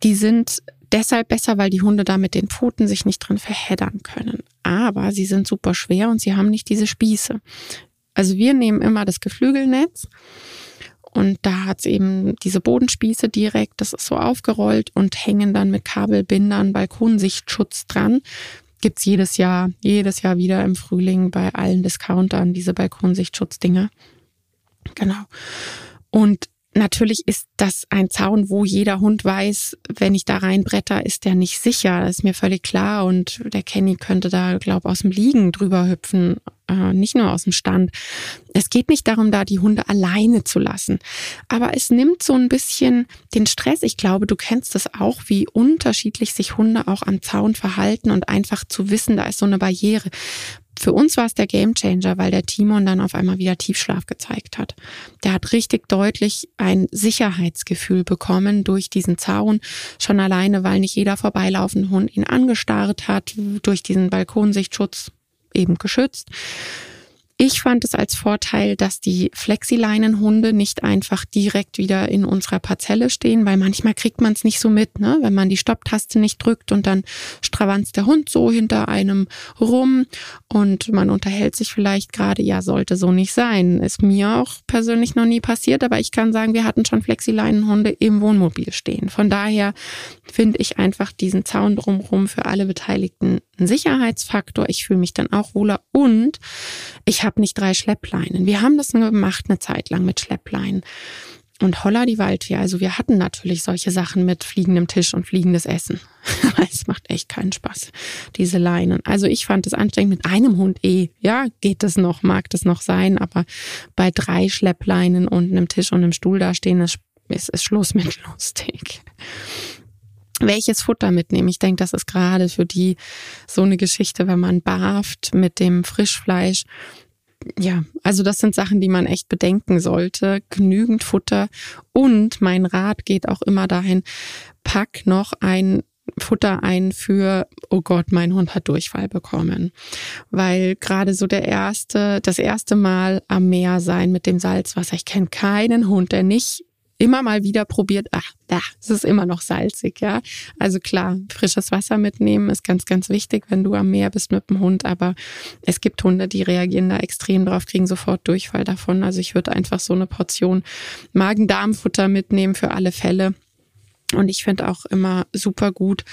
Die sind deshalb besser, weil die Hunde da mit den Pfoten sich nicht drin verheddern können. Aber sie sind super schwer und sie haben nicht diese Spieße. Also wir nehmen immer das Geflügelnetz und da hat's eben diese Bodenspieße direkt, das ist so aufgerollt und hängen dann mit Kabelbindern Balkonsichtschutz dran. Gibt's jedes Jahr, jedes Jahr wieder im Frühling bei allen Discountern diese Balkonsichtschutzdinge. Genau. Und Natürlich ist das ein Zaun, wo jeder Hund weiß, wenn ich da reinbretter, ist der nicht sicher. Das ist mir völlig klar. Und der Kenny könnte da, glaube aus dem Liegen drüber hüpfen, äh, nicht nur aus dem Stand. Es geht nicht darum, da die Hunde alleine zu lassen. Aber es nimmt so ein bisschen den Stress. Ich glaube, du kennst das auch, wie unterschiedlich sich Hunde auch am Zaun verhalten und einfach zu wissen, da ist so eine Barriere. Für uns war es der Gamechanger, weil der Timon dann auf einmal wieder Tiefschlaf gezeigt hat. Der hat richtig deutlich ein Sicherheitsgefühl bekommen durch diesen Zaun, schon alleine, weil nicht jeder vorbeilaufende Hund ihn angestarrt hat, durch diesen Balkonsichtschutz eben geschützt. Ich fand es als Vorteil, dass die Flexileinenhunde nicht einfach direkt wieder in unserer Parzelle stehen, weil manchmal kriegt man es nicht so mit, ne? wenn man die Stopptaste nicht drückt und dann stravanzt der Hund so hinter einem rum und man unterhält sich vielleicht gerade, ja, sollte so nicht sein. Ist mir auch persönlich noch nie passiert, aber ich kann sagen, wir hatten schon Flexileinenhunde im Wohnmobil stehen. Von daher finde ich einfach diesen Zaun drumherum für alle Beteiligten ein Sicherheitsfaktor. Ich fühle mich dann auch wohler und ich habe nicht drei Schleppleinen. Wir haben das gemacht eine Zeit lang mit Schleppleinen. Und holla die Waldfee. Also wir hatten natürlich solche Sachen mit fliegendem Tisch und fliegendes Essen. es macht echt keinen Spaß, diese Leinen. Also ich fand es anstrengend mit einem Hund eh. Ja, geht es noch, mag das noch sein, aber bei drei Schleppleinen und einem Tisch und einem Stuhl dastehen, ist, ist, ist Schluss mit lustig welches Futter mitnehmen. Ich denke, das ist gerade für die so eine Geschichte, wenn man barft mit dem Frischfleisch. Ja, also das sind Sachen, die man echt bedenken sollte. Genügend Futter. Und mein Rat geht auch immer dahin, pack noch ein Futter ein für, oh Gott, mein Hund hat Durchfall bekommen. Weil gerade so der erste, das erste Mal am Meer sein mit dem Salzwasser. Ich kenne keinen Hund, der nicht immer mal wieder probiert, ach, da, es ist immer noch salzig, ja. Also klar, frisches Wasser mitnehmen ist ganz, ganz wichtig, wenn du am Meer bist mit dem Hund, aber es gibt Hunde, die reagieren da extrem drauf, kriegen sofort Durchfall davon. Also ich würde einfach so eine Portion Magen-Darm-Futter mitnehmen für alle Fälle. Und ich finde auch immer super gut,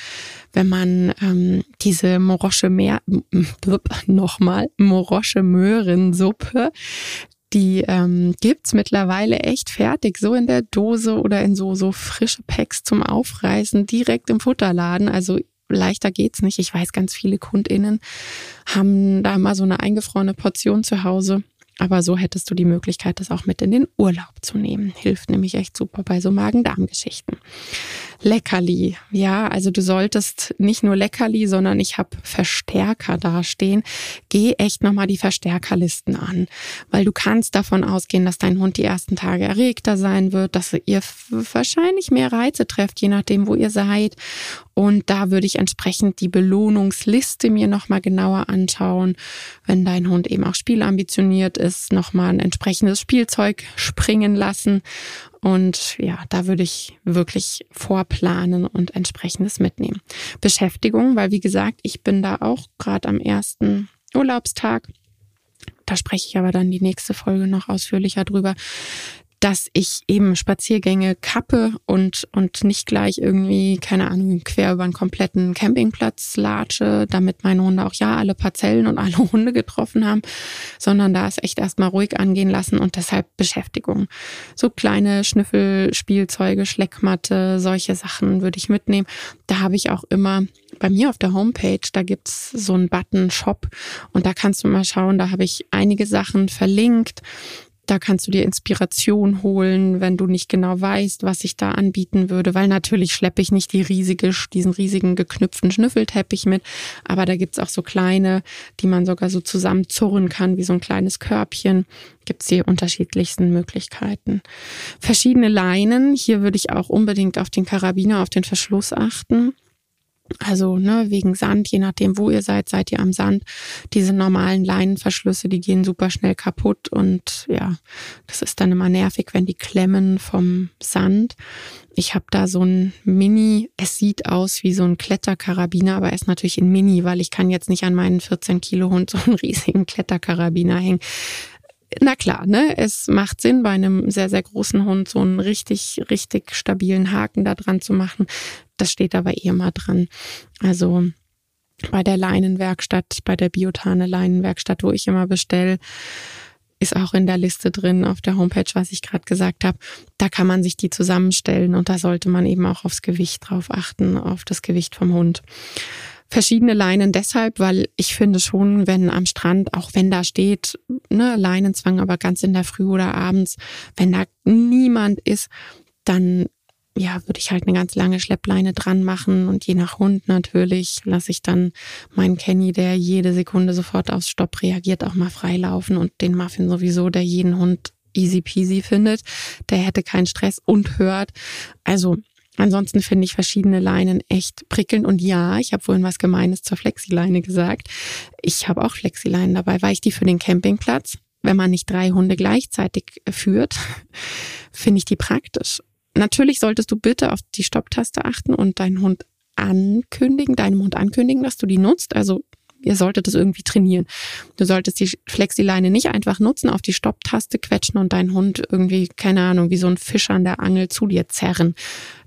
wenn man ähm, diese Morosche Meer, nochmal, Morosche Möhrensuppe, die ähm, gibt's mittlerweile echt fertig, so in der Dose oder in so, so frische Packs zum Aufreißen, direkt im Futterladen. Also leichter geht's nicht. Ich weiß, ganz viele KundInnen haben da mal so eine eingefrorene Portion zu Hause. Aber so hättest du die Möglichkeit, das auch mit in den Urlaub zu nehmen. Hilft nämlich echt super bei so Magen-Darm-Geschichten. Leckerli. Ja, also du solltest nicht nur Leckerli, sondern ich habe Verstärker dastehen. Geh echt nochmal die Verstärkerlisten an, weil du kannst davon ausgehen, dass dein Hund die ersten Tage erregter sein wird, dass ihr wahrscheinlich mehr Reize trefft, je nachdem, wo ihr seid. Und da würde ich entsprechend die Belohnungsliste mir nochmal genauer anschauen. Wenn dein Hund eben auch spielambitioniert ist, nochmal ein entsprechendes Spielzeug springen lassen. Und ja, da würde ich wirklich vorplanen und entsprechendes mitnehmen. Beschäftigung, weil wie gesagt, ich bin da auch gerade am ersten Urlaubstag. Da spreche ich aber dann die nächste Folge noch ausführlicher drüber, dass ich eben Spaziergänge kappe und, und nicht gleich irgendwie, keine Ahnung, quer über einen kompletten Campingplatz latsche, damit meine Hunde auch ja alle Parzellen und alle Hunde getroffen haben, sondern da es echt erstmal ruhig angehen lassen und deshalb Beschäftigung. So kleine Schnüffelspielzeuge, Schleckmatte, solche Sachen würde ich mitnehmen. Da habe ich auch immer bei mir auf der Homepage, da gibt's so einen Button Shop und da kannst du mal schauen, da habe ich einige Sachen verlinkt da kannst du dir Inspiration holen, wenn du nicht genau weißt, was ich da anbieten würde, weil natürlich schleppe ich nicht die riesige, diesen riesigen geknüpften Schnüffelteppich mit, aber da gibt's auch so kleine, die man sogar so zusammenzurren kann, wie so ein kleines Körbchen. Gibt's die unterschiedlichsten Möglichkeiten. Verschiedene Leinen. Hier würde ich auch unbedingt auf den Karabiner, auf den Verschluss achten. Also ne, wegen Sand, je nachdem, wo ihr seid, seid ihr am Sand. Diese normalen Leinenverschlüsse, die gehen super schnell kaputt und ja, das ist dann immer nervig, wenn die klemmen vom Sand. Ich habe da so ein Mini, es sieht aus wie so ein Kletterkarabiner, aber er ist natürlich ein Mini, weil ich kann jetzt nicht an meinen 14 Kilo Hund so einen riesigen Kletterkarabiner hängen na klar, ne, es macht Sinn, bei einem sehr, sehr großen Hund so einen richtig, richtig stabilen Haken da dran zu machen. Das steht aber eh immer dran. Also bei der Leinenwerkstatt, bei der Biotane Leinenwerkstatt, wo ich immer bestelle, ist auch in der Liste drin auf der Homepage, was ich gerade gesagt habe. Da kann man sich die zusammenstellen und da sollte man eben auch aufs Gewicht drauf achten, auf das Gewicht vom Hund verschiedene Leinen deshalb, weil ich finde schon, wenn am Strand, auch wenn da steht, ne, Leinenzwang, aber ganz in der Früh oder abends, wenn da niemand ist, dann ja, würde ich halt eine ganz lange Schleppleine dran machen und je nach Hund natürlich lasse ich dann meinen Kenny, der jede Sekunde sofort aufs Stopp reagiert, auch mal freilaufen und den Muffin sowieso, der jeden Hund easy peasy findet, der hätte keinen Stress und hört. Also Ansonsten finde ich verschiedene Leinen echt prickelnd. Und ja, ich habe vorhin was Gemeines zur Flexileine gesagt. Ich habe auch Flexileinen dabei, weil ich die für den Campingplatz, wenn man nicht drei Hunde gleichzeitig führt, finde ich die praktisch. Natürlich solltest du bitte auf die Stopptaste achten und deinen Hund ankündigen, deinem Hund ankündigen, dass du die nutzt. Also ihr solltet es irgendwie trainieren. Du solltest die Flexileine nicht einfach nutzen, auf die Stopptaste quetschen und deinen Hund irgendwie, keine Ahnung, wie so ein Fisch an der Angel zu dir zerren.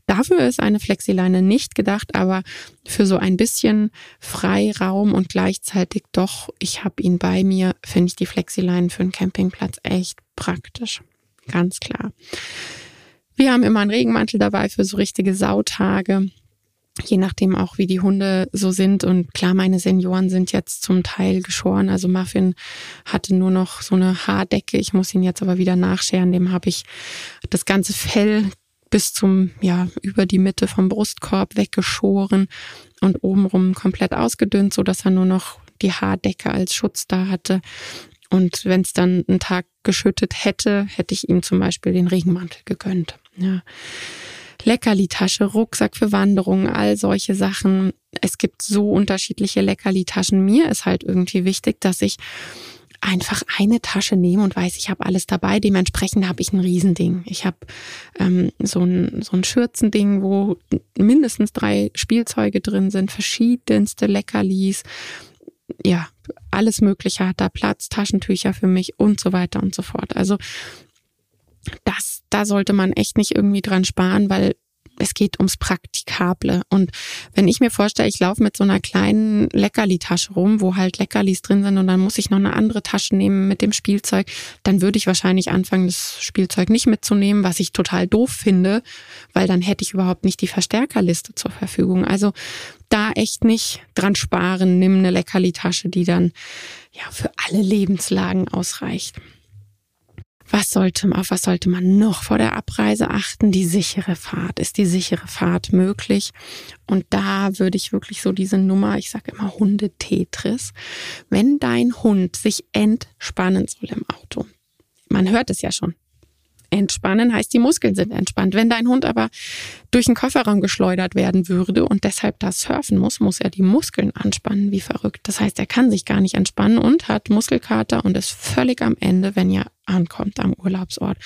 Dafür ist eine Flexileine nicht gedacht, aber für so ein bisschen Freiraum und gleichzeitig doch, ich habe ihn bei mir, finde ich die Flexileinen für einen Campingplatz echt praktisch. Ganz klar. Wir haben immer einen Regenmantel dabei für so richtige Sautage. Je nachdem auch, wie die Hunde so sind. Und klar, meine Senioren sind jetzt zum Teil geschoren. Also Muffin hatte nur noch so eine Haardecke. Ich muss ihn jetzt aber wieder nachscheren. Dem habe ich das ganze Fell bis zum, ja, über die Mitte vom Brustkorb weggeschoren und obenrum komplett ausgedünnt, so dass er nur noch die Haardecke als Schutz da hatte. Und wenn es dann einen Tag geschüttet hätte, hätte ich ihm zum Beispiel den Regenmantel gegönnt. Ja. Leckerli-Tasche, Rucksack für Wanderungen, all solche Sachen. Es gibt so unterschiedliche Leckerli-Taschen. Mir ist halt irgendwie wichtig, dass ich einfach eine Tasche nehme und weiß, ich habe alles dabei. Dementsprechend habe ich ein Riesending. Ich habe ähm, so ein, so ein Schürzending, wo mindestens drei Spielzeuge drin sind, verschiedenste Leckerlis. Ja, alles Mögliche hat da Platz, Taschentücher für mich und so weiter und so fort. Also das, da sollte man echt nicht irgendwie dran sparen, weil es geht ums Praktikable. Und wenn ich mir vorstelle, ich laufe mit so einer kleinen Leckerli-Tasche rum, wo halt Leckerlis drin sind und dann muss ich noch eine andere Tasche nehmen mit dem Spielzeug, dann würde ich wahrscheinlich anfangen, das Spielzeug nicht mitzunehmen, was ich total doof finde, weil dann hätte ich überhaupt nicht die Verstärkerliste zur Verfügung. Also da echt nicht dran sparen, nimm eine Leckerli-Tasche, die dann ja für alle Lebenslagen ausreicht. Was sollte, auf was sollte man noch vor der Abreise achten? Die sichere Fahrt. Ist die sichere Fahrt möglich? Und da würde ich wirklich so diese Nummer, ich sage immer Hunde-Tetris. Wenn dein Hund sich entspannen soll im Auto, man hört es ja schon. Entspannen heißt, die Muskeln sind entspannt. Wenn dein Hund aber durch den Kofferraum geschleudert werden würde und deshalb da surfen muss, muss er die Muskeln anspannen wie verrückt. Das heißt, er kann sich gar nicht entspannen und hat Muskelkater und ist völlig am Ende, wenn ihr ankommt am Urlaubsort.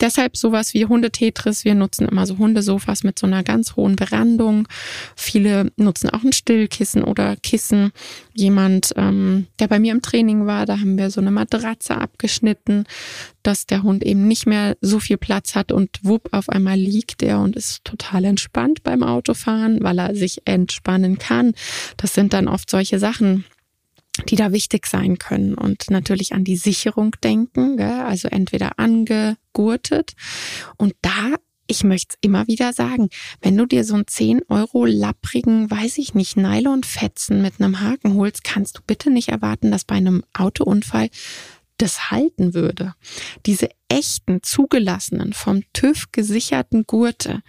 Deshalb sowas wie Hundetetris. Wir nutzen immer so Hundesofas mit so einer ganz hohen Berandung. Viele nutzen auch ein Stillkissen oder Kissen. Jemand, ähm, der bei mir im Training war, da haben wir so eine Matratze abgeschnitten, dass der Hund eben nicht mehr so viel Platz hat und wupp auf einmal liegt er und ist total entspannt beim Autofahren, weil er sich entspannen kann. Das sind dann oft solche Sachen die da wichtig sein können und natürlich an die Sicherung denken, gell? also entweder angegurtet und da ich möchte es immer wieder sagen, wenn du dir so einen 10 Euro lapprigen, weiß ich nicht, Nylonfetzen mit einem Haken holst, kannst du bitte nicht erwarten, dass bei einem Autounfall das halten würde. Diese echten, zugelassenen, vom TÜV gesicherten Gurte,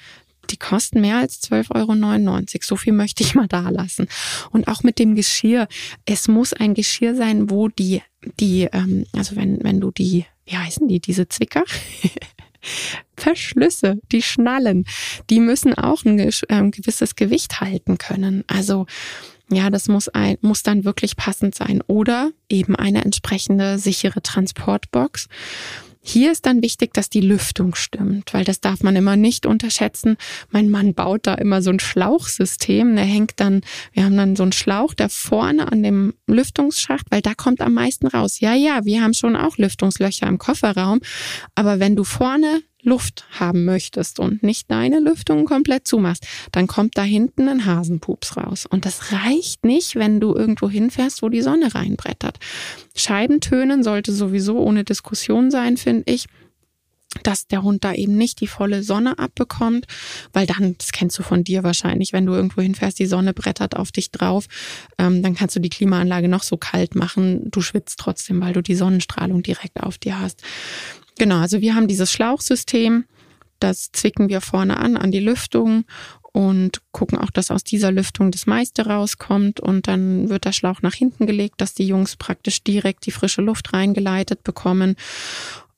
die kosten mehr als 12,99 Euro. So viel möchte ich mal da lassen. Und auch mit dem Geschirr. Es muss ein Geschirr sein, wo die, die, ähm, also wenn, wenn du die, wie heißen die, diese Zwicker? Verschlüsse, die Schnallen, die müssen auch ein, äh, gewisses Gewicht halten können. Also ja, das muss ein, muss dann wirklich passend sein oder eben eine entsprechende sichere Transportbox. Hier ist dann wichtig, dass die Lüftung stimmt, weil das darf man immer nicht unterschätzen. Mein Mann baut da immer so ein Schlauchsystem. Der hängt dann, wir haben dann so einen Schlauch da vorne an dem Lüftungsschacht, weil da kommt am meisten raus. Ja, ja, wir haben schon auch Lüftungslöcher im Kofferraum. Aber wenn du vorne Luft haben möchtest und nicht deine Lüftung komplett zumachst, dann kommt da hinten ein Hasenpups raus. Und das reicht nicht, wenn du irgendwo hinfährst, wo die Sonne reinbrettert. Scheibentönen sollte sowieso ohne Diskussion sein, finde ich dass der Hund da eben nicht die volle Sonne abbekommt, weil dann, das kennst du von dir wahrscheinlich, wenn du irgendwo hinfährst, die Sonne brettert auf dich drauf, ähm, dann kannst du die Klimaanlage noch so kalt machen, du schwitzt trotzdem, weil du die Sonnenstrahlung direkt auf dir hast. Genau, also wir haben dieses Schlauchsystem, das zwicken wir vorne an, an die Lüftung und gucken auch, dass aus dieser Lüftung das meiste rauskommt und dann wird der Schlauch nach hinten gelegt, dass die Jungs praktisch direkt die frische Luft reingeleitet bekommen.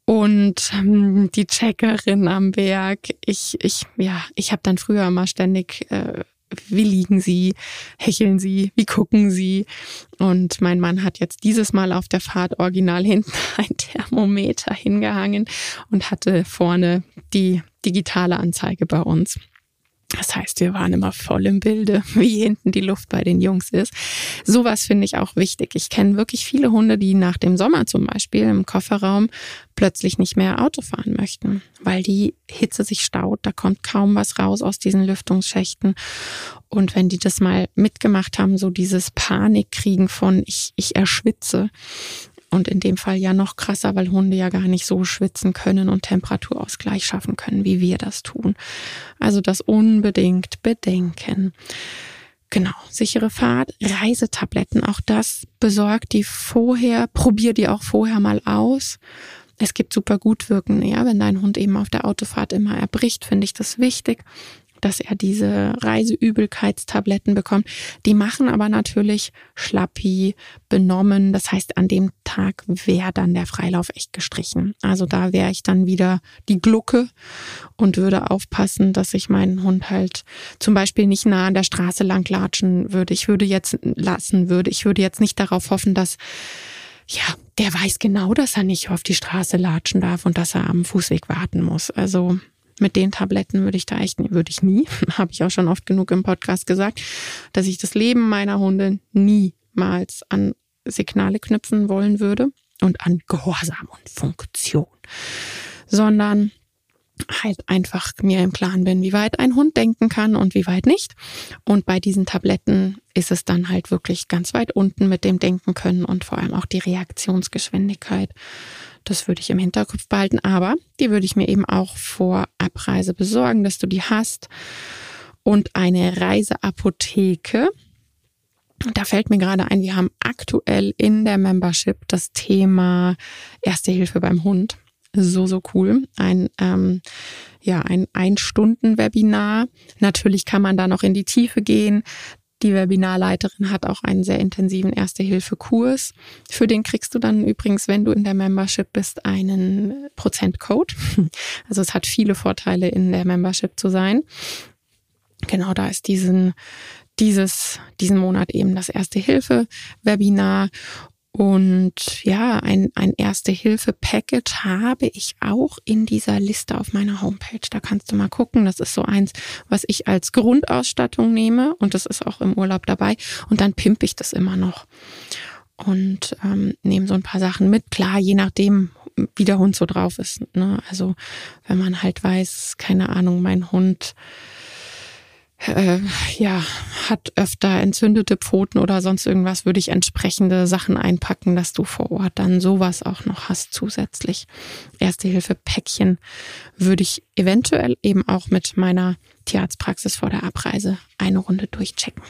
Und ähm, die Checkerin am Berg, ich, ich, ja, ich habe dann früher immer ständig äh, wie liegen sie, hecheln sie, wie gucken sie. Und mein Mann hat jetzt dieses Mal auf der Fahrt original hinten ein Thermometer hingehangen und hatte vorne die digitale Anzeige bei uns. Das heißt, wir waren immer voll im Bilde, wie hinten die Luft bei den Jungs ist. Sowas finde ich auch wichtig. Ich kenne wirklich viele Hunde, die nach dem Sommer zum Beispiel im Kofferraum plötzlich nicht mehr Auto fahren möchten, weil die Hitze sich staut, da kommt kaum was raus aus diesen Lüftungsschächten. Und wenn die das mal mitgemacht haben, so dieses Panikkriegen von ich, ich erschwitze, und in dem Fall ja noch krasser, weil Hunde ja gar nicht so schwitzen können und Temperaturausgleich schaffen können, wie wir das tun. Also das unbedingt bedenken. Genau, sichere Fahrt, Reisetabletten, auch das besorgt die vorher, probier die auch vorher mal aus. Es gibt super gut wirkende, ja, wenn dein Hund eben auf der Autofahrt immer erbricht, finde ich das wichtig dass er diese Reiseübelkeitstabletten bekommt. Die machen aber natürlich schlappi, benommen. Das heißt, an dem Tag wäre dann der Freilauf echt gestrichen. Also da wäre ich dann wieder die Glucke und würde aufpassen, dass ich meinen Hund halt zum Beispiel nicht nah an der Straße lang latschen würde. Ich würde jetzt lassen würde. Ich würde jetzt nicht darauf hoffen, dass ja, der weiß genau, dass er nicht auf die Straße latschen darf und dass er am Fußweg warten muss. Also mit den Tabletten würde ich da echt, würde ich nie, habe ich auch schon oft genug im Podcast gesagt, dass ich das Leben meiner Hunde niemals an Signale knüpfen wollen würde und an Gehorsam und Funktion, sondern halt einfach mir im Klaren bin, wie weit ein Hund denken kann und wie weit nicht. Und bei diesen Tabletten ist es dann halt wirklich ganz weit unten mit dem Denken können und vor allem auch die Reaktionsgeschwindigkeit. Das würde ich im Hinterkopf behalten, aber die würde ich mir eben auch vor Abreise besorgen, dass du die hast. Und eine Reiseapotheke. Da fällt mir gerade ein, wir haben aktuell in der Membership das Thema Erste Hilfe beim Hund. So, so cool. Ein, ähm, ja, ein Ein-Stunden-Webinar. Natürlich kann man da noch in die Tiefe gehen. Die Webinarleiterin hat auch einen sehr intensiven Erste-Hilfe-Kurs. Für den kriegst du dann übrigens, wenn du in der Membership bist, einen Prozentcode. Also es hat viele Vorteile, in der Membership zu sein. Genau, da ist diesen, dieses, diesen Monat eben das Erste-Hilfe-Webinar. Und ja, ein, ein Erste-Hilfe-Package habe ich auch in dieser Liste auf meiner Homepage. Da kannst du mal gucken. Das ist so eins, was ich als Grundausstattung nehme und das ist auch im Urlaub dabei. Und dann pimpe ich das immer noch und ähm, nehme so ein paar Sachen mit. Klar, je nachdem, wie der Hund so drauf ist. Ne? Also wenn man halt weiß, keine Ahnung, mein Hund äh, ja, hat öfter entzündete Pfoten oder sonst irgendwas, würde ich entsprechende Sachen einpacken, dass du vor Ort dann sowas auch noch hast zusätzlich. Erste-Hilfe-Päckchen würde ich eventuell eben auch mit meiner Tierarztpraxis vor der Abreise eine Runde durchchecken.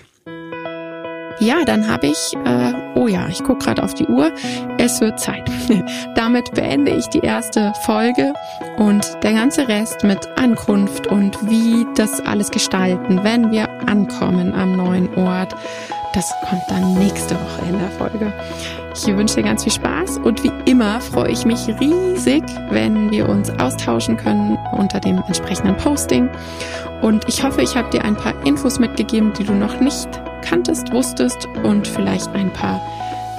Ja, dann habe ich, äh, oh ja, ich gucke gerade auf die Uhr, es wird Zeit. Damit beende ich die erste Folge und der ganze Rest mit Ankunft und wie das alles gestalten, wenn wir ankommen am neuen Ort. Das kommt dann nächste Woche in der Folge. Ich wünsche dir ganz viel Spaß und wie immer freue ich mich riesig, wenn wir uns austauschen können unter dem entsprechenden Posting. Und ich hoffe, ich habe dir ein paar Infos mitgegeben, die du noch nicht kanntest, wusstest und vielleicht ein paar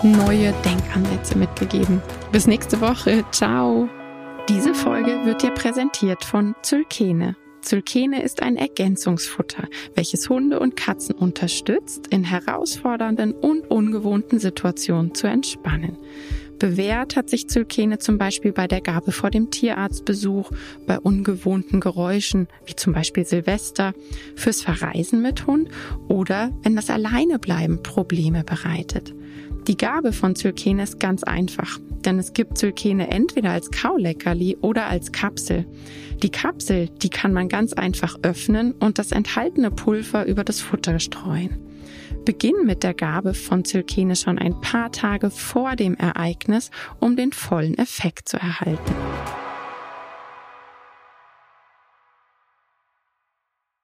neue Denkansätze mitgegeben. Bis nächste Woche. Ciao. Diese Folge wird dir präsentiert von Zylkene. Zylkene ist ein Ergänzungsfutter, welches Hunde und Katzen unterstützt, in herausfordernden und ungewohnten Situationen zu entspannen. Bewährt hat sich Zylkene zum Beispiel bei der Gabe vor dem Tierarztbesuch, bei ungewohnten Geräuschen, wie zum Beispiel Silvester, fürs Verreisen mit Hund oder wenn das Alleinebleiben Probleme bereitet. Die Gabe von Zylkene ist ganz einfach, denn es gibt Zylkene entweder als Kauleckerli oder als Kapsel. Die Kapsel, die kann man ganz einfach öffnen und das enthaltene Pulver über das Futter streuen. Beginn mit der Gabe von Zylkene schon ein paar Tage vor dem Ereignis, um den vollen Effekt zu erhalten.